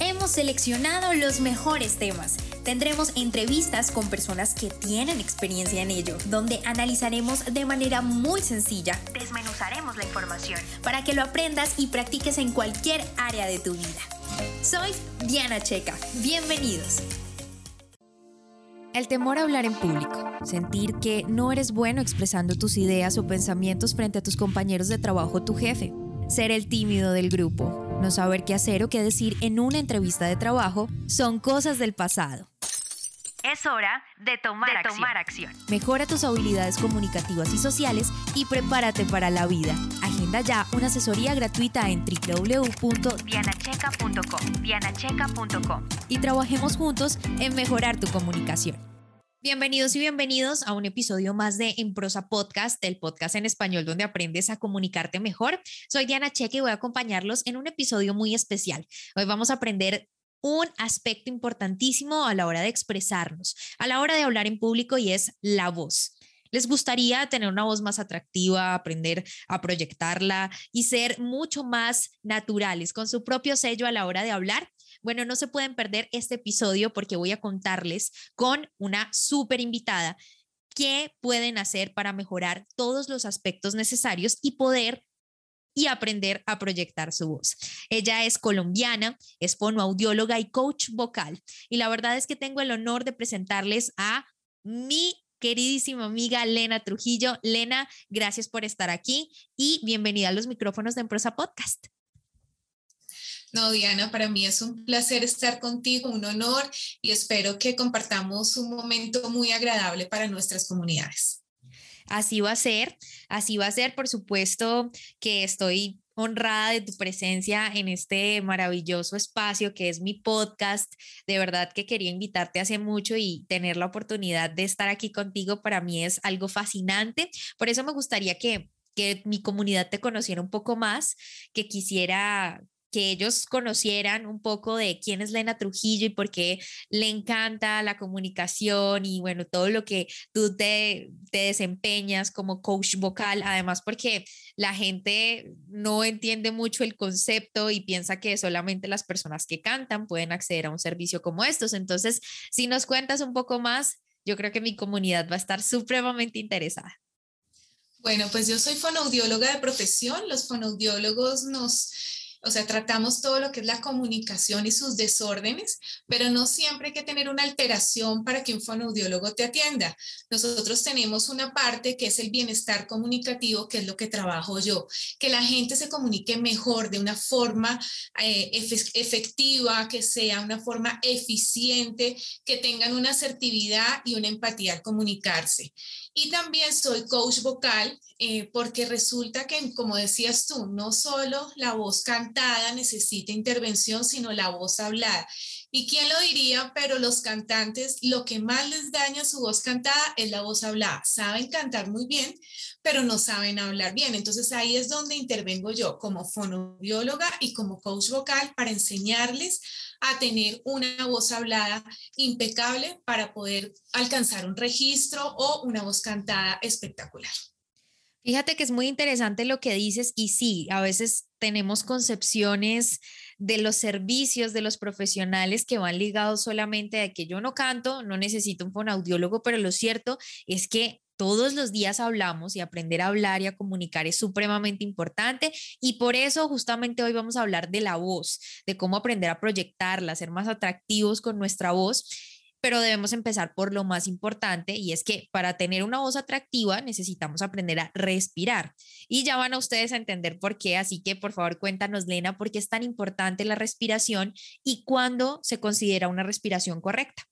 Hemos seleccionado los mejores temas. Tendremos entrevistas con personas que tienen experiencia en ello, donde analizaremos de manera muy sencilla, desmenuzaremos la información. Para que lo aprendas y practiques en cualquier área de tu vida. Soy Diana Checa, bienvenidos. El temor a hablar en público, sentir que no eres bueno expresando tus ideas o pensamientos frente a tus compañeros de trabajo o tu jefe, ser el tímido del grupo, no saber qué hacer o qué decir en una entrevista de trabajo, son cosas del pasado. Es hora de tomar, acción. Mejora tus habilidades comunicativas y sociales y prepárate para la vida. Agenda ya una asesoría gratuita en www.dianacheca.com y trabajemos juntos en mejorar tu comunicación. Bienvenidos y bienvenidos a un episodio más de En Prosa Podcast, el podcast en español donde aprendes a comunicarte mejor. Soy Diana Checa y voy a acompañarlos en un episodio muy especial. Hoy vamos a aprender un aspecto importantísimo a la hora de expresarnos, a la hora de hablar en público y es la voz. ¿Les gustaría tener una voz más atractiva, aprender a proyectarla y ser mucho más naturales con su propio sello a la hora de hablar? Bueno, no se pueden perder este episodio porque voy a contarles con una súper invitada qué pueden hacer para mejorar todos los aspectos necesarios y poder y aprender a proyectar su voz. Ella es colombiana, es fonoaudióloga y coach vocal. Y la verdad es que tengo el honor de presentarles a mi queridísima amiga Lena Trujillo. Lena, gracias por estar aquí y bienvenida a los micrófonos de Empresa Podcast. No, Diana, para mí es un placer estar contigo, un honor y espero que compartamos un momento muy agradable para nuestras comunidades. Así va a ser, así va a ser, por supuesto que estoy honrada de tu presencia en este maravilloso espacio que es mi podcast. De verdad que quería invitarte hace mucho y tener la oportunidad de estar aquí contigo para mí es algo fascinante. Por eso me gustaría que que mi comunidad te conociera un poco más, que quisiera que ellos conocieran un poco de quién es Lena Trujillo y por qué le encanta la comunicación y bueno, todo lo que tú te, te desempeñas como coach vocal, además porque la gente no entiende mucho el concepto y piensa que solamente las personas que cantan pueden acceder a un servicio como estos. Entonces, si nos cuentas un poco más, yo creo que mi comunidad va a estar supremamente interesada. Bueno, pues yo soy fonoaudióloga de profesión. Los fonoaudiólogos nos o sea, tratamos todo lo que es la comunicación y sus desórdenes, pero no siempre hay que tener una alteración para que un fonoaudiólogo te atienda. Nosotros tenemos una parte que es el bienestar comunicativo, que es lo que trabajo yo, que la gente se comunique mejor de una forma eh, efectiva, que sea una forma eficiente, que tengan una asertividad y una empatía al comunicarse. Y también soy coach vocal eh, porque resulta que, como decías tú, no solo la voz cantada necesita intervención, sino la voz hablada. ¿Y quién lo diría? Pero los cantantes, lo que más les daña su voz cantada es la voz hablada. Saben cantar muy bien, pero no saben hablar bien. Entonces ahí es donde intervengo yo como fonobióloga y como coach vocal para enseñarles a tener una voz hablada impecable para poder alcanzar un registro o una voz cantada espectacular. Fíjate que es muy interesante lo que dices y sí, a veces tenemos concepciones de los servicios de los profesionales que van ligados solamente a que yo no canto, no necesito un fonaudiólogo, pero lo cierto es que todos los días hablamos y aprender a hablar y a comunicar es supremamente importante y por eso justamente hoy vamos a hablar de la voz, de cómo aprender a proyectarla, ser más atractivos con nuestra voz pero debemos empezar por lo más importante y es que para tener una voz atractiva necesitamos aprender a respirar. Y ya van a ustedes a entender por qué, así que por favor cuéntanos, Lena, por qué es tan importante la respiración y cuándo se considera una respiración correcta.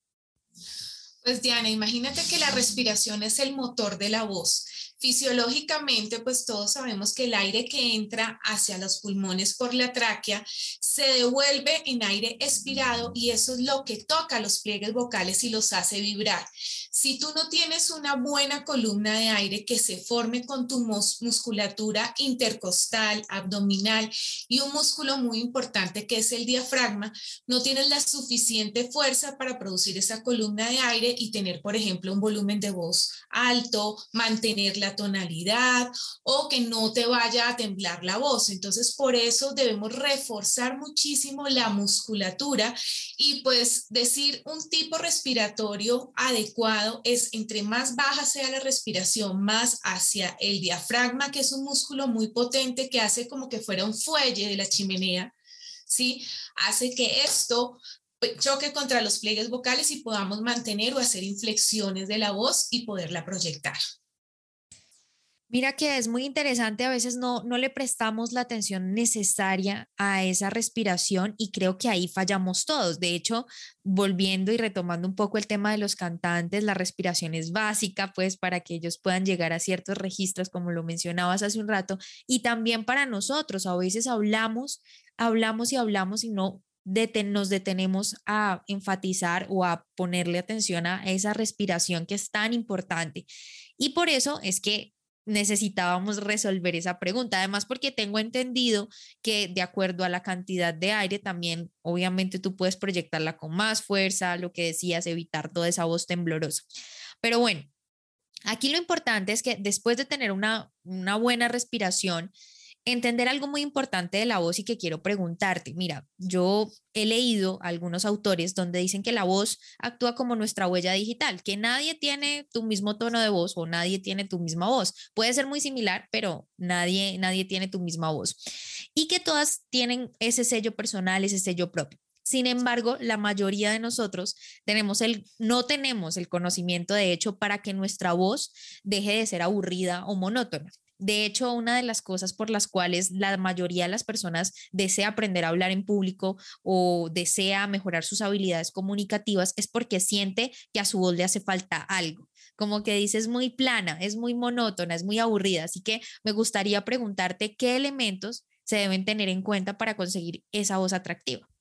Pues Diana, imagínate que la respiración es el motor de la voz. Fisiológicamente, pues todos sabemos que el aire que entra hacia los pulmones por la tráquea se devuelve en aire expirado y eso es lo que toca los pliegues vocales y los hace vibrar. Si tú no tienes una buena columna de aire que se forme con tu musculatura intercostal, abdominal y un músculo muy importante que es el diafragma, no tienes la suficiente fuerza para producir esa columna de aire y tener, por ejemplo, un volumen de voz alto, mantener la tonalidad o que no te vaya a temblar la voz. Entonces, por eso debemos reforzar muchísimo la musculatura y pues decir un tipo respiratorio adecuado es entre más baja sea la respiración, más hacia el diafragma, que es un músculo muy potente que hace como que fuera un fuelle de la chimenea, ¿sí? Hace que esto choque contra los pliegues vocales y podamos mantener o hacer inflexiones de la voz y poderla proyectar. Mira que es muy interesante, a veces no, no le prestamos la atención necesaria a esa respiración y creo que ahí fallamos todos. De hecho, volviendo y retomando un poco el tema de los cantantes, la respiración es básica, pues para que ellos puedan llegar a ciertos registros, como lo mencionabas hace un rato, y también para nosotros, a veces hablamos, hablamos y hablamos y no nos detenemos a enfatizar o a ponerle atención a esa respiración que es tan importante. Y por eso es que necesitábamos resolver esa pregunta. Además, porque tengo entendido que de acuerdo a la cantidad de aire, también obviamente tú puedes proyectarla con más fuerza, lo que decías, evitar toda esa voz temblorosa. Pero bueno, aquí lo importante es que después de tener una, una buena respiración, entender algo muy importante de la voz y que quiero preguntarte. Mira, yo he leído algunos autores donde dicen que la voz actúa como nuestra huella digital, que nadie tiene tu mismo tono de voz o nadie tiene tu misma voz. Puede ser muy similar, pero nadie, nadie tiene tu misma voz. Y que todas tienen ese sello personal, ese sello propio. Sin embargo, la mayoría de nosotros tenemos el, no tenemos el conocimiento de hecho para que nuestra voz deje de ser aburrida o monótona. De hecho, una de las cosas por las cuales la mayoría de las personas desea aprender a hablar en público o desea mejorar sus habilidades comunicativas es porque siente que a su voz le hace falta algo. Como que dice es muy plana, es muy monótona, es muy aburrida. Así que me gustaría preguntarte qué elementos se deben tener en cuenta para conseguir esa voz atractiva.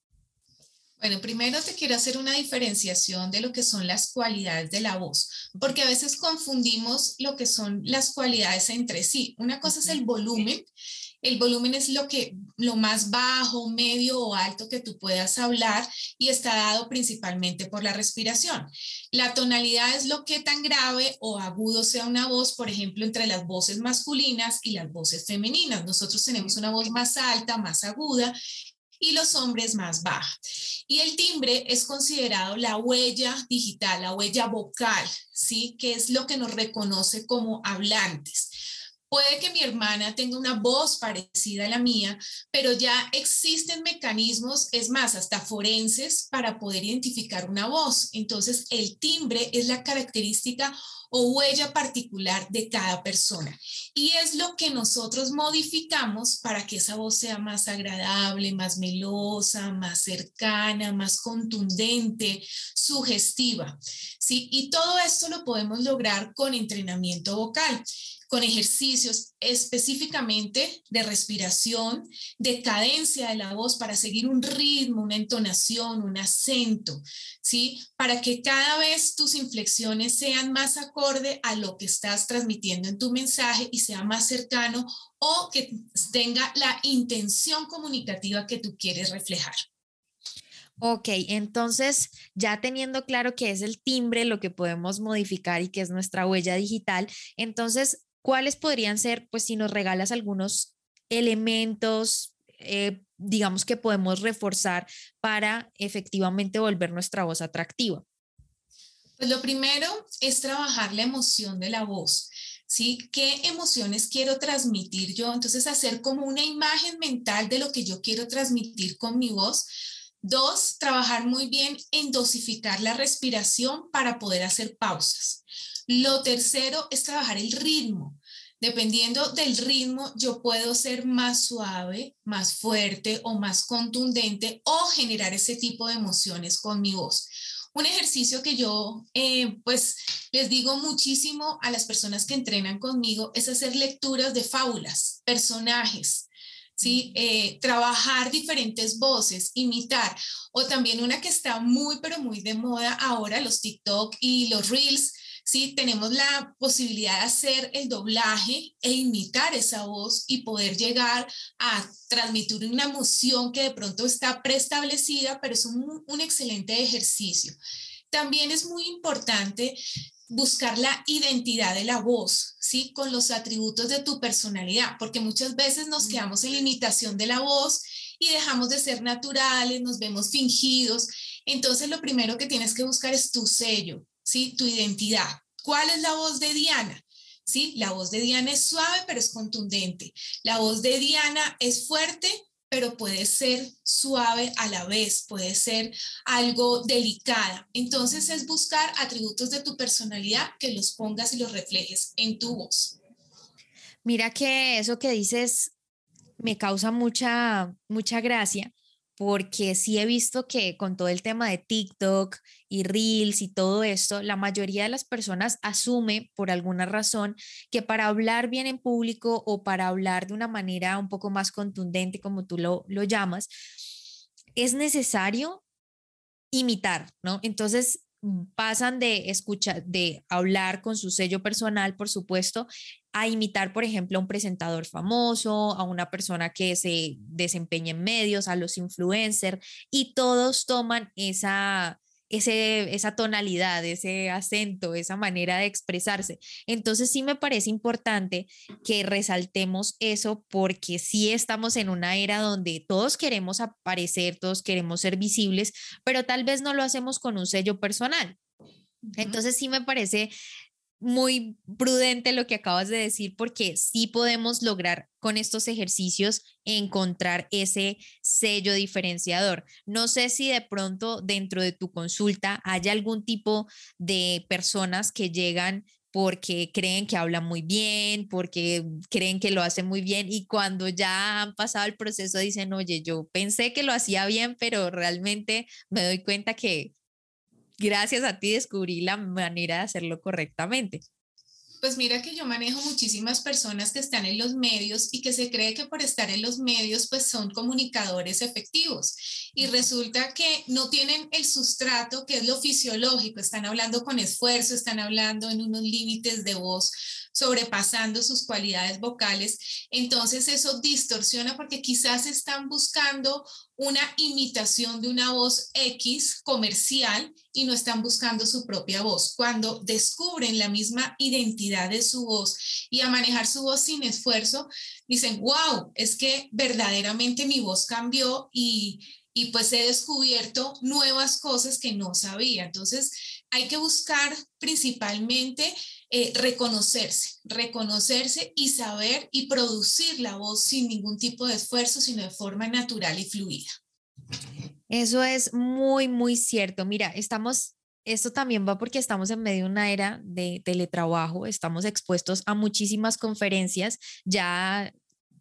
Bueno, primero te quiero hacer una diferenciación de lo que son las cualidades de la voz, porque a veces confundimos lo que son las cualidades entre sí. Una cosa es el volumen. El volumen es lo que lo más bajo, medio o alto que tú puedas hablar y está dado principalmente por la respiración. La tonalidad es lo que tan grave o agudo sea una voz, por ejemplo, entre las voces masculinas y las voces femeninas. Nosotros tenemos una voz más alta, más aguda y los hombres más baja. Y el timbre es considerado la huella digital, la huella vocal, ¿sí? Que es lo que nos reconoce como hablantes. Puede que mi hermana tenga una voz parecida a la mía, pero ya existen mecanismos, es más, hasta forenses, para poder identificar una voz. Entonces, el timbre es la característica o huella particular de cada persona. Y es lo que nosotros modificamos para que esa voz sea más agradable, más melosa, más cercana, más contundente, sugestiva. ¿sí? Y todo esto lo podemos lograr con entrenamiento vocal con ejercicios específicamente de respiración, de cadencia de la voz para seguir un ritmo, una entonación, un acento, ¿sí? Para que cada vez tus inflexiones sean más acorde a lo que estás transmitiendo en tu mensaje y sea más cercano o que tenga la intención comunicativa que tú quieres reflejar. Ok, entonces ya teniendo claro que es el timbre lo que podemos modificar y que es nuestra huella digital, entonces ¿cuáles podrían ser, pues si nos regalas algunos elementos, eh, digamos que podemos reforzar para efectivamente volver nuestra voz atractiva? Pues lo primero es trabajar la emoción de la voz. ¿Sí? ¿Qué emociones quiero transmitir yo? Entonces, hacer como una imagen mental de lo que yo quiero transmitir con mi voz. Dos, trabajar muy bien en dosificar la respiración para poder hacer pausas. Lo tercero es trabajar el ritmo. Dependiendo del ritmo, yo puedo ser más suave, más fuerte o más contundente o generar ese tipo de emociones con mi voz. Un ejercicio que yo eh, pues les digo muchísimo a las personas que entrenan conmigo es hacer lecturas de fábulas, personajes, ¿sí? Eh, trabajar diferentes voces, imitar, o también una que está muy, pero muy de moda ahora, los TikTok y los Reels, ¿sí? Tenemos la posibilidad de hacer el doblaje e imitar esa voz y poder llegar a transmitir una emoción que de pronto está preestablecida, pero es un, un excelente ejercicio. También es muy importante buscar la identidad de la voz, ¿sí? Con los atributos de tu personalidad, porque muchas veces nos quedamos en la imitación de la voz y dejamos de ser naturales, nos vemos fingidos. Entonces, lo primero que tienes que buscar es tu sello, ¿sí? Tu identidad. ¿Cuál es la voz de Diana? ¿Sí? La voz de Diana es suave, pero es contundente. La voz de Diana es fuerte, pero puede ser suave a la vez, puede ser algo delicada. Entonces es buscar atributos de tu personalidad que los pongas y los reflejes en tu voz. Mira que eso que dices me causa mucha, mucha gracia porque sí he visto que con todo el tema de TikTok y Reels y todo esto, la mayoría de las personas asume por alguna razón que para hablar bien en público o para hablar de una manera un poco más contundente, como tú lo, lo llamas, es necesario imitar, ¿no? Entonces pasan de escuchar, de hablar con su sello personal, por supuesto, a imitar, por ejemplo, a un presentador famoso, a una persona que se desempeña en medios, a los influencers, y todos toman esa, ese, esa tonalidad, ese acento, esa manera de expresarse. Entonces sí me parece importante que resaltemos eso porque sí estamos en una era donde todos queremos aparecer, todos queremos ser visibles, pero tal vez no lo hacemos con un sello personal. Entonces sí me parece muy prudente lo que acabas de decir porque sí podemos lograr con estos ejercicios encontrar ese sello diferenciador. No sé si de pronto dentro de tu consulta hay algún tipo de personas que llegan porque creen que hablan muy bien, porque creen que lo hacen muy bien y cuando ya han pasado el proceso dicen, oye, yo pensé que lo hacía bien, pero realmente me doy cuenta que gracias a ti descubrí la manera de hacerlo correctamente. Pues mira que yo manejo muchísimas personas que están en los medios y que se cree que por estar en los medios pues son comunicadores efectivos y resulta que no tienen el sustrato que es lo fisiológico, están hablando con esfuerzo, están hablando en unos límites de voz sobrepasando sus cualidades vocales, entonces eso distorsiona porque quizás están buscando una imitación de una voz X comercial y no están buscando su propia voz. Cuando descubren la misma identidad de su voz y a manejar su voz sin esfuerzo, dicen, wow, es que verdaderamente mi voz cambió y, y pues he descubierto nuevas cosas que no sabía. Entonces, hay que buscar principalmente eh, reconocerse, reconocerse y saber y producir la voz sin ningún tipo de esfuerzo, sino de forma natural y fluida. Eso es muy, muy cierto. Mira, estamos, esto también va porque estamos en medio de una era de teletrabajo, estamos expuestos a muchísimas conferencias, ya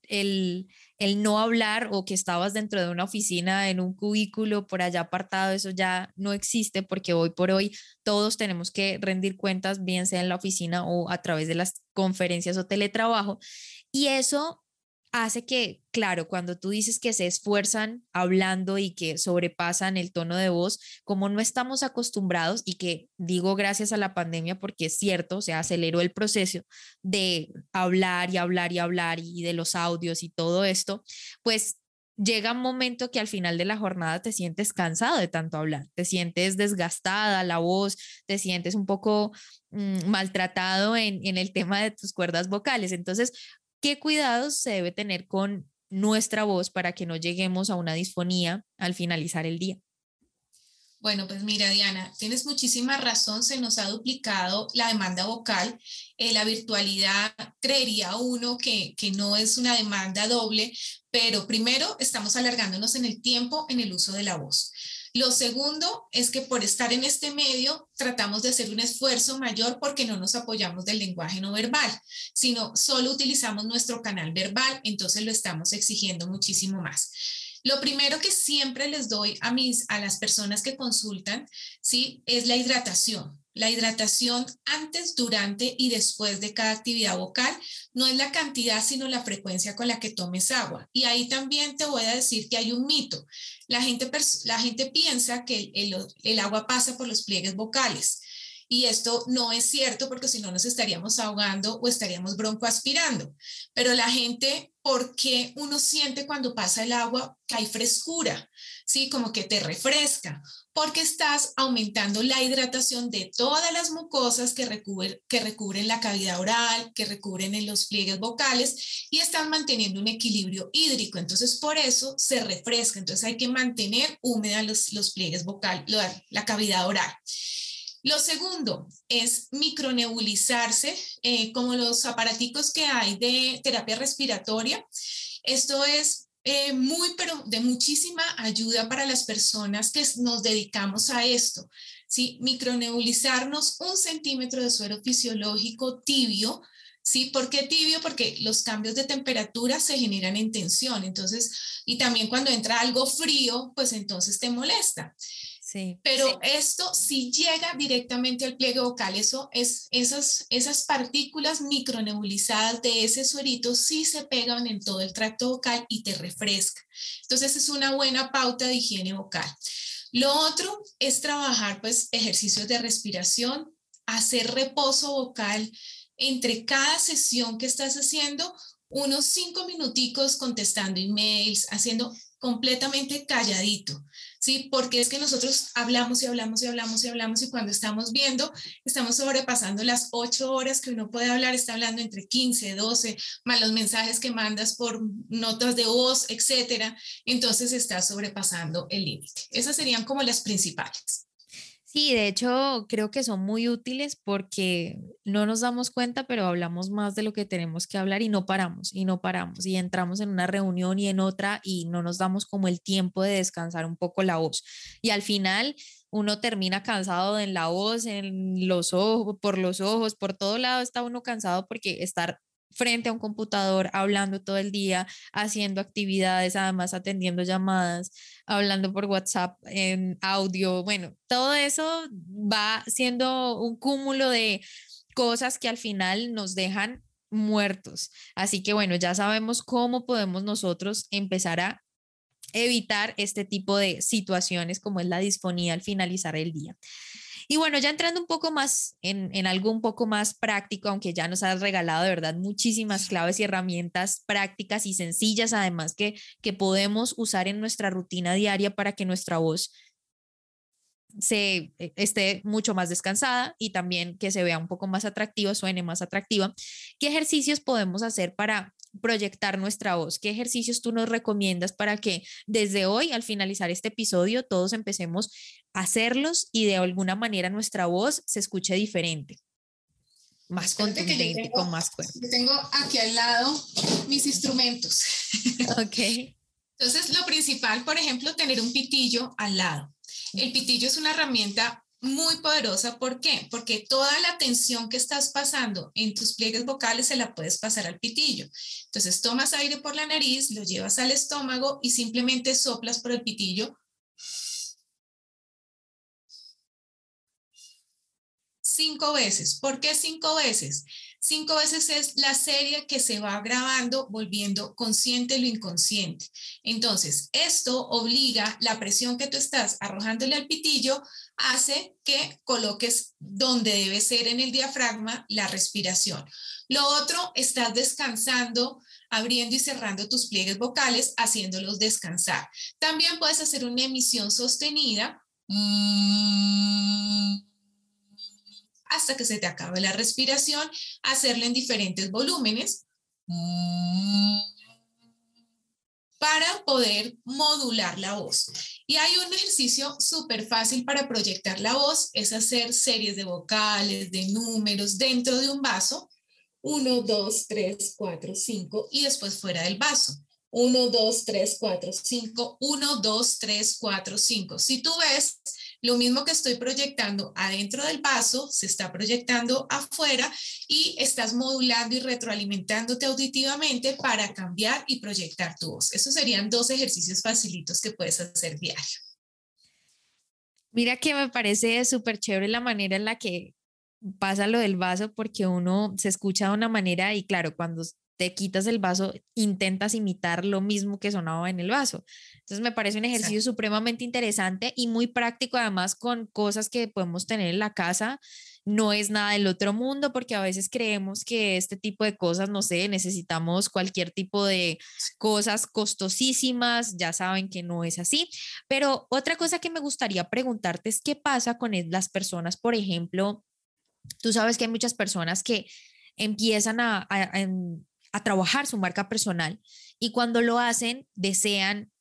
el, el no hablar o que estabas dentro de una oficina, en un cubículo por allá apartado, eso ya no existe porque hoy por hoy todos tenemos que rendir cuentas, bien sea en la oficina o a través de las conferencias o teletrabajo. Y eso hace que, claro, cuando tú dices que se esfuerzan hablando y que sobrepasan el tono de voz, como no estamos acostumbrados y que digo gracias a la pandemia porque es cierto, se aceleró el proceso de hablar y hablar y hablar y de los audios y todo esto, pues llega un momento que al final de la jornada te sientes cansado de tanto hablar, te sientes desgastada la voz, te sientes un poco mm, maltratado en, en el tema de tus cuerdas vocales. Entonces, ¿Qué cuidados se debe tener con nuestra voz para que no lleguemos a una disfonía al finalizar el día? Bueno, pues mira, Diana, tienes muchísima razón, se nos ha duplicado la demanda vocal. Eh, la virtualidad, creería uno que, que no es una demanda doble, pero primero estamos alargándonos en el tiempo en el uso de la voz. Lo segundo es que por estar en este medio tratamos de hacer un esfuerzo mayor porque no nos apoyamos del lenguaje no verbal, sino solo utilizamos nuestro canal verbal, entonces lo estamos exigiendo muchísimo más. Lo primero que siempre les doy a, mis, a las personas que consultan, ¿sí? Es la hidratación. La hidratación antes, durante y después de cada actividad vocal no es la cantidad, sino la frecuencia con la que tomes agua. Y ahí también te voy a decir que hay un mito. La gente, la gente piensa que el, el agua pasa por los pliegues vocales. Y esto no es cierto porque si no nos estaríamos ahogando o estaríamos broncoaspirando. Pero la gente, ¿por qué uno siente cuando pasa el agua que hay frescura? ¿Sí? Como que te refresca. Porque estás aumentando la hidratación de todas las mucosas que recubren, que recubren la cavidad oral, que recubren en los pliegues vocales y están manteniendo un equilibrio hídrico. Entonces, por eso se refresca. Entonces, hay que mantener húmedas los, los pliegues vocales, la, la cavidad oral. Lo segundo es micronebulizarse, eh, como los aparaticos que hay de terapia respiratoria. Esto es eh, muy, pero de muchísima ayuda para las personas que nos dedicamos a esto. ¿sí? Micronebulizarnos un centímetro de suero fisiológico tibio. ¿Sí? ¿Por qué tibio? Porque los cambios de temperatura se generan en tensión. Entonces, y también cuando entra algo frío, pues entonces te molesta. Pero esto si llega directamente al pliegue vocal, eso es, esas, esas partículas micronebulizadas de ese suerito sí se pegan en todo el tracto vocal y te refresca. Entonces es una buena pauta de higiene vocal. Lo otro es trabajar pues ejercicios de respiración, hacer reposo vocal entre cada sesión que estás haciendo, unos cinco minuticos contestando emails, haciendo completamente calladito. ¿Sí? Porque es que nosotros hablamos y hablamos y hablamos y hablamos y cuando estamos viendo, estamos sobrepasando las ocho horas que uno puede hablar, está hablando entre 15, 12, más los mensajes que mandas por notas de voz, etcétera. Entonces está sobrepasando el límite. Esas serían como las principales. Sí, de hecho creo que son muy útiles porque no nos damos cuenta, pero hablamos más de lo que tenemos que hablar y no paramos y no paramos y entramos en una reunión y en otra y no nos damos como el tiempo de descansar un poco la voz. Y al final uno termina cansado en la voz, en los ojos, por los ojos, por todo lado está uno cansado porque estar frente a un computador, hablando todo el día, haciendo actividades, además atendiendo llamadas, hablando por WhatsApp en audio, bueno, todo eso va siendo un cúmulo de cosas que al final nos dejan muertos. Así que bueno, ya sabemos cómo podemos nosotros empezar a evitar este tipo de situaciones como es la disfonía al finalizar el día. Y bueno, ya entrando un poco más en, algo un poco más práctico, aunque ya nos has regalado de verdad muchísimas claves y herramientas prácticas y sencillas, además que, que podemos usar en nuestra rutina diaria para que nuestra voz se eh, esté mucho más descansada y también que se vea un poco más atractiva, suene más atractiva. ¿Qué ejercicios podemos hacer para proyectar nuestra voz? ¿Qué ejercicios tú nos recomiendas para que desde hoy, al finalizar este episodio, todos empecemos a hacerlos y de alguna manera nuestra voz se escuche diferente? Más contundente, con más cuerpo. Tengo aquí al lado mis instrumentos. Ok. Entonces, lo principal, por ejemplo, tener un pitillo al lado. El pitillo es una herramienta muy poderosa. ¿Por qué? Porque toda la tensión que estás pasando en tus pliegues vocales se la puedes pasar al pitillo. Entonces tomas aire por la nariz, lo llevas al estómago y simplemente soplas por el pitillo. Cinco veces. ¿Por qué cinco veces? Cinco veces es la serie que se va grabando, volviendo consciente lo inconsciente. Entonces, esto obliga la presión que tú estás arrojándole al pitillo, hace que coloques donde debe ser en el diafragma la respiración. Lo otro, estás descansando, abriendo y cerrando tus pliegues vocales, haciéndolos descansar. También puedes hacer una emisión sostenida hasta que se te acabe la respiración, hacerla en diferentes volúmenes para poder modular la voz. Y hay un ejercicio súper fácil para proyectar la voz, es hacer series de vocales, de números dentro de un vaso. 1, 2, 3, 4, 5 y después fuera del vaso. 1, 2, 3, 4, 5, 1, 2, 3, 4, 5. Si tú ves, Lo mismo que estoy proyectando adentro del vaso, se está proyectando afuera y estás modulando y retroalimentándote auditivamente para cambiar y proyectar tu voz. Esos serían dos ejercicios facilitos que puedes hacer diario. Mira que me parece súper chévere la manera en la que pasa lo del vaso porque uno se escucha de una manera y claro, cuando te quitas el vaso, intentas imitar lo mismo que sonaba en el vaso. Entonces me parece un ejercicio supremamente interesante y muy práctico además con cosas que podemos tener en la casa. No es nada del otro mundo porque a veces creemos que este tipo de cosas, no sé, necesitamos cualquier tipo de cosas costosísimas, ya saben que no es así. Pero otra cosa que me gustaría preguntarte es qué pasa con las personas, por ejemplo, tú sabes que hay muchas personas que empiezan a, a trabajar su marca personal y cuando lo hacen desean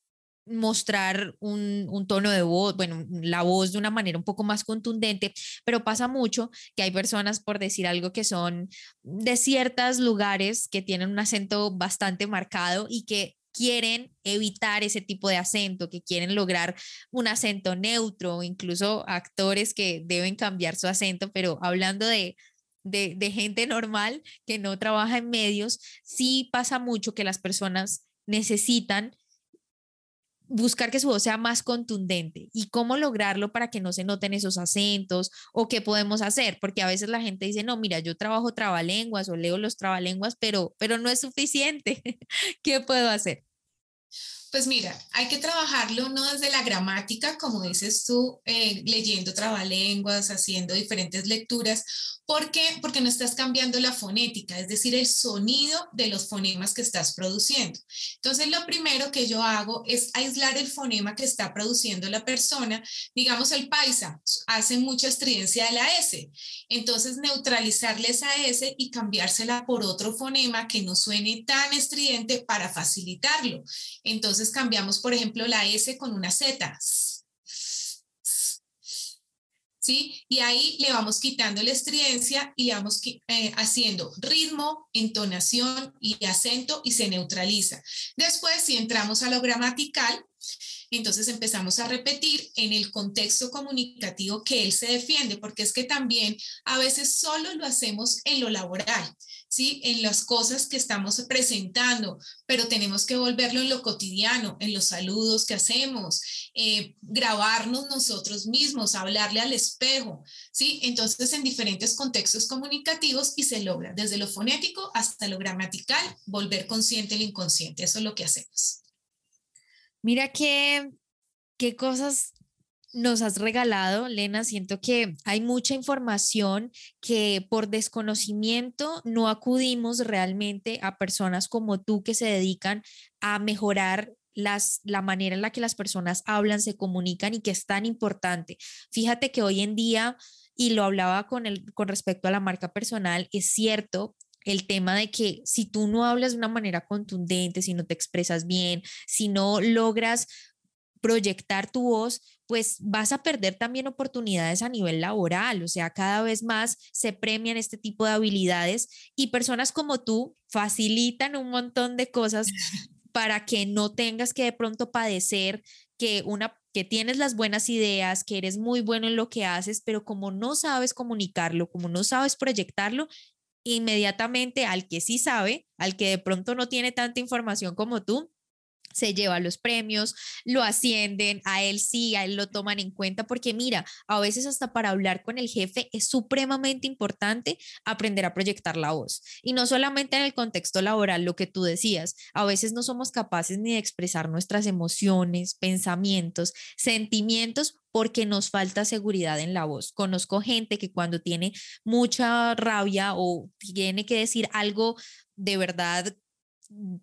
mostrar un, un, tono de voz, bueno, la voz de una manera un poco más contundente, pero pasa mucho que hay personas, por decir algo, que son de ciertos lugares que tienen un acento bastante marcado y que quieren evitar ese tipo de acento, que quieren lograr un acento neutro, incluso actores que deben cambiar su acento, pero hablando de, de, gente normal que no trabaja en medios, sí pasa mucho que las personas necesitan buscar que su voz sea más contundente y cómo lograrlo para que no se noten esos acentos o qué podemos hacer, porque a veces la gente dice, no, mira, yo trabajo trabalenguas o leo los trabalenguas, pero, pero no es suficiente. ¿Qué puedo hacer? Pues mira, hay que trabajarlo no desde la gramática, como dices tú, eh, leyendo trabalenguas, haciendo diferentes lecturas, ¿Por qué? Porque no estás cambiando la fonética, es decir, el sonido de los fonemas que estás produciendo. Entonces, lo primero que yo hago es aislar el fonema que está produciendo la persona. Digamos, el paisa hace mucha estridencia de la S. Entonces, neutralizarle esa S y cambiársela por otro fonema que no suene tan estridente para facilitarlo. Entonces, cambiamos, por ejemplo, la S con una Z y ahí le vamos quitando la estridencia y le vamos eh, haciendo ritmo, entonación y acento y se neutraliza. Después, si entramos a lo gramatical, entonces empezamos a repetir en el contexto comunicativo que él se defiende, porque es que también a veces solo lo hacemos en lo laboral. En las cosas que estamos presentando, pero tenemos que volverlo en lo cotidiano, en los saludos que hacemos, eh, grabarnos nosotros mismos, hablarle al espejo, ¿sí? Entonces, en diferentes contextos comunicativos y se logra desde lo fonético hasta lo gramatical, volver consciente el inconsciente. Eso es lo que hacemos. Mira qué, qué cosas nos has regalado, Lena. Siento que hay mucha información que por desconocimiento no acudimos realmente a personas como tú que se dedican a mejorar las, la manera en la que las personas hablan, se comunican y que es tan importante. Fíjate que hoy en día, y lo hablaba con, el, con respecto a la marca personal, es cierto el tema de que si tú no hablas de una manera contundente, si no te expresas bien, si no logras proyectar tu voz, pues vas a perder también oportunidades a nivel laboral. O sea, cada vez más se premian este tipo de habilidades y personas como tú facilitan un montón de cosas para que no tengas que de pronto padecer que una que tienes las buenas ideas, que eres muy bueno en lo que haces, pero como no sabes comunicarlo, como no sabes proyectarlo, inmediatamente al que sí sabe, al que de pronto no tiene tanta información como tú, se lleva los premios, lo ascienden, a él sí, a él lo toman en cuenta, porque mira, a veces hasta para hablar con el jefe es supremamente importante aprender a proyectar la voz. Y no solamente en el contexto laboral, lo que tú decías, a veces no somos capaces ni de expresar nuestras emociones, pensamientos, sentimientos porque nos falta seguridad en la voz. Conozco gente que cuando tiene mucha rabia o tiene que decir algo de verdad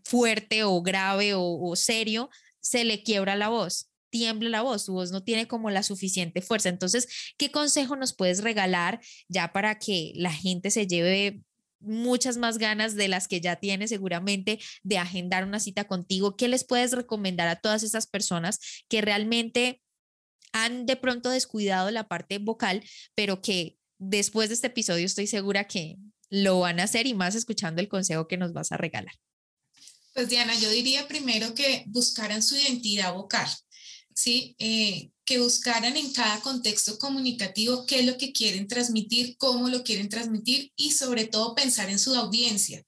fuerte o grave o, serio, se le quiebra la voz tiembla la voz, su voz no tiene como la suficiente fuerza. Entonces, ¿qué consejo nos puedes regalar ya para que la gente se lleve muchas más ganas de las que ya tiene seguramente de agendar una cita contigo? ¿Qué les puedes recomendar a todas esas personas que realmente han de pronto descuidado la parte vocal, pero que después de este episodio estoy segura que lo van a hacer y más escuchando el consejo que nos vas a regalar? Pues Diana, yo diría primero que buscaran su identidad vocal. ¿sí? Eh, que buscaran en cada contexto comunicativo qué es lo que quieren transmitir, cómo lo quieren transmitir y sobre todo pensar en su audiencia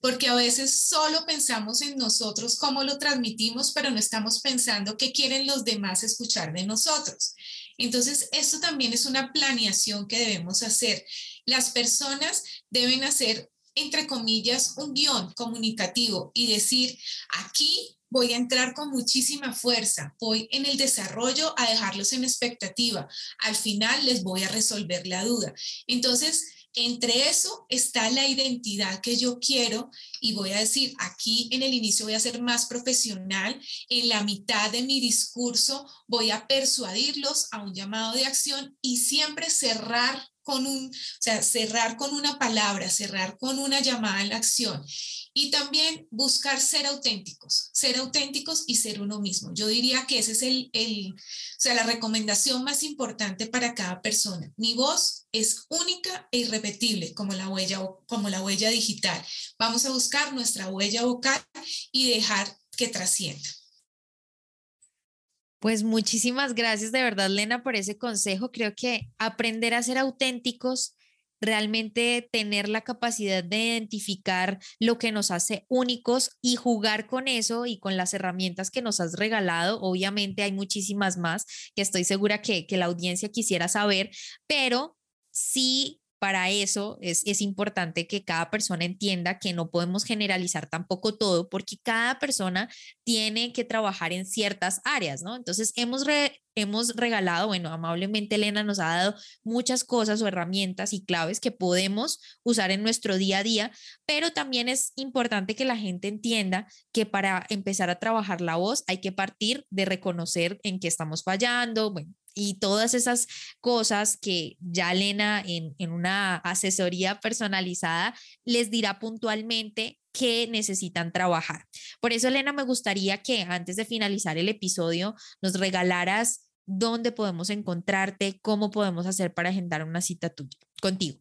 porque a veces solo pensamos en nosotros, cómo lo transmitimos, pero no estamos pensando qué quieren los demás escuchar de nosotros. Entonces, esto también es una planeación que debemos hacer. Las personas deben hacer, entre comillas, un guion comunicativo y decir, aquí voy a entrar con muchísima fuerza, voy en el desarrollo a dejarlos en expectativa, al final les voy a resolver la duda. Entonces, entre eso está la identidad que yo quiero y voy a decir, aquí en el inicio voy a ser más profesional, en la mitad de mi discurso voy a persuadirlos a un llamado de acción y siempre cerrar con un, o sea, cerrar con una palabra, cerrar con una llamada a la acción. Y también buscar ser auténticos, ser auténticos y ser uno mismo. Yo diría que ese es el, el, o sea, la recomendación más importante para cada persona. Mi voz es única e irrepetible como la huella, como la huella digital. Vamos a buscar nuestra huella vocal y dejar que trascienda. Pues muchísimas gracias de verdad, Lena, por ese consejo. Creo que aprender a ser auténticos realmente tener la capacidad de identificar lo que nos hace únicos y jugar con eso y con las herramientas que nos has regalado. Obviamente hay muchísimas más que estoy segura que, que la audiencia quisiera saber, pero sí para eso es, importante que cada persona entienda que no podemos generalizar tampoco todo porque cada persona tiene que trabajar en ciertas áreas, ¿no? Entonces hemos, hemos regalado, bueno, amablemente Elena nos ha dado muchas cosas o herramientas y claves que podemos usar en nuestro día a día, pero también es importante que la gente entienda que para empezar a trabajar la voz hay que partir de reconocer en qué estamos fallando, bueno, y todas esas cosas que ya Elena en, en, una asesoría personalizada les dirá puntualmente qué necesitan trabajar. Por eso, Elena, me gustaría que antes de finalizar el episodio nos regalaras dónde podemos encontrarte, cómo podemos hacer para agendar una cita tuya, contigo.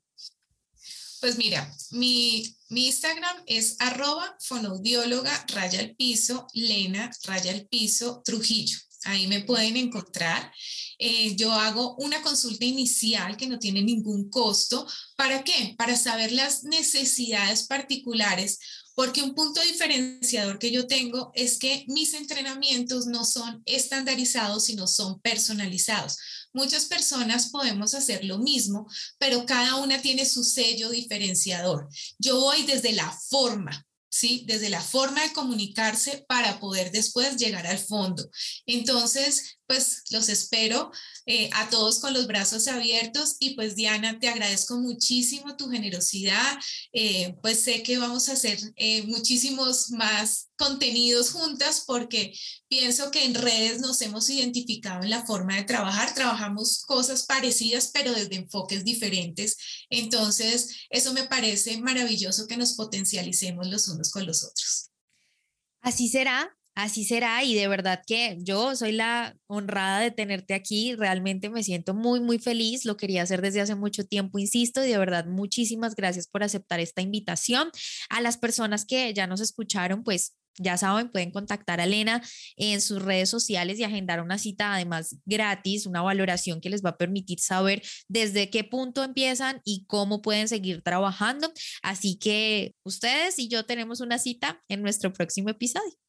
Pues mira, mi, mi Instagram es arroba fonaudióloga raya al piso, Lena raya al piso, Trujillo. Ahí me pueden encontrar. Eh, yo hago una consulta inicial que no tiene ningún costo. ¿Para qué? Para saber las necesidades particulares, porque un punto diferenciador que yo tengo es que mis entrenamientos no son estandarizados, sino son personalizados. Muchas personas podemos hacer lo mismo, pero cada una tiene su sello diferenciador. Yo voy desde la forma, ¿sí? Desde la forma de comunicarse para poder después llegar al fondo. Entonces, pues los espero eh, a todos con los brazos abiertos y pues Diana, te agradezco muchísimo tu generosidad. Eh, pues sé que vamos a hacer eh, muchísimos más contenidos juntas porque pienso que en redes nos hemos identificado en la forma de trabajar. Trabajamos cosas parecidas pero desde enfoques diferentes. Entonces, eso me parece maravilloso que nos potencialicemos los unos con los otros. Así será. Así será y de verdad que yo soy la honrada de tenerte aquí, realmente me siento muy, muy feliz, lo quería hacer desde hace mucho tiempo, insisto, y de verdad muchísimas gracias por aceptar esta invitación. A las personas que ya nos escucharon, pues ya saben, pueden contactar a Elena en sus redes sociales y agendar una cita además gratis, una valoración que les va a permitir saber desde qué punto empiezan y cómo pueden seguir trabajando. Así que ustedes y yo tenemos una cita en nuestro próximo episodio.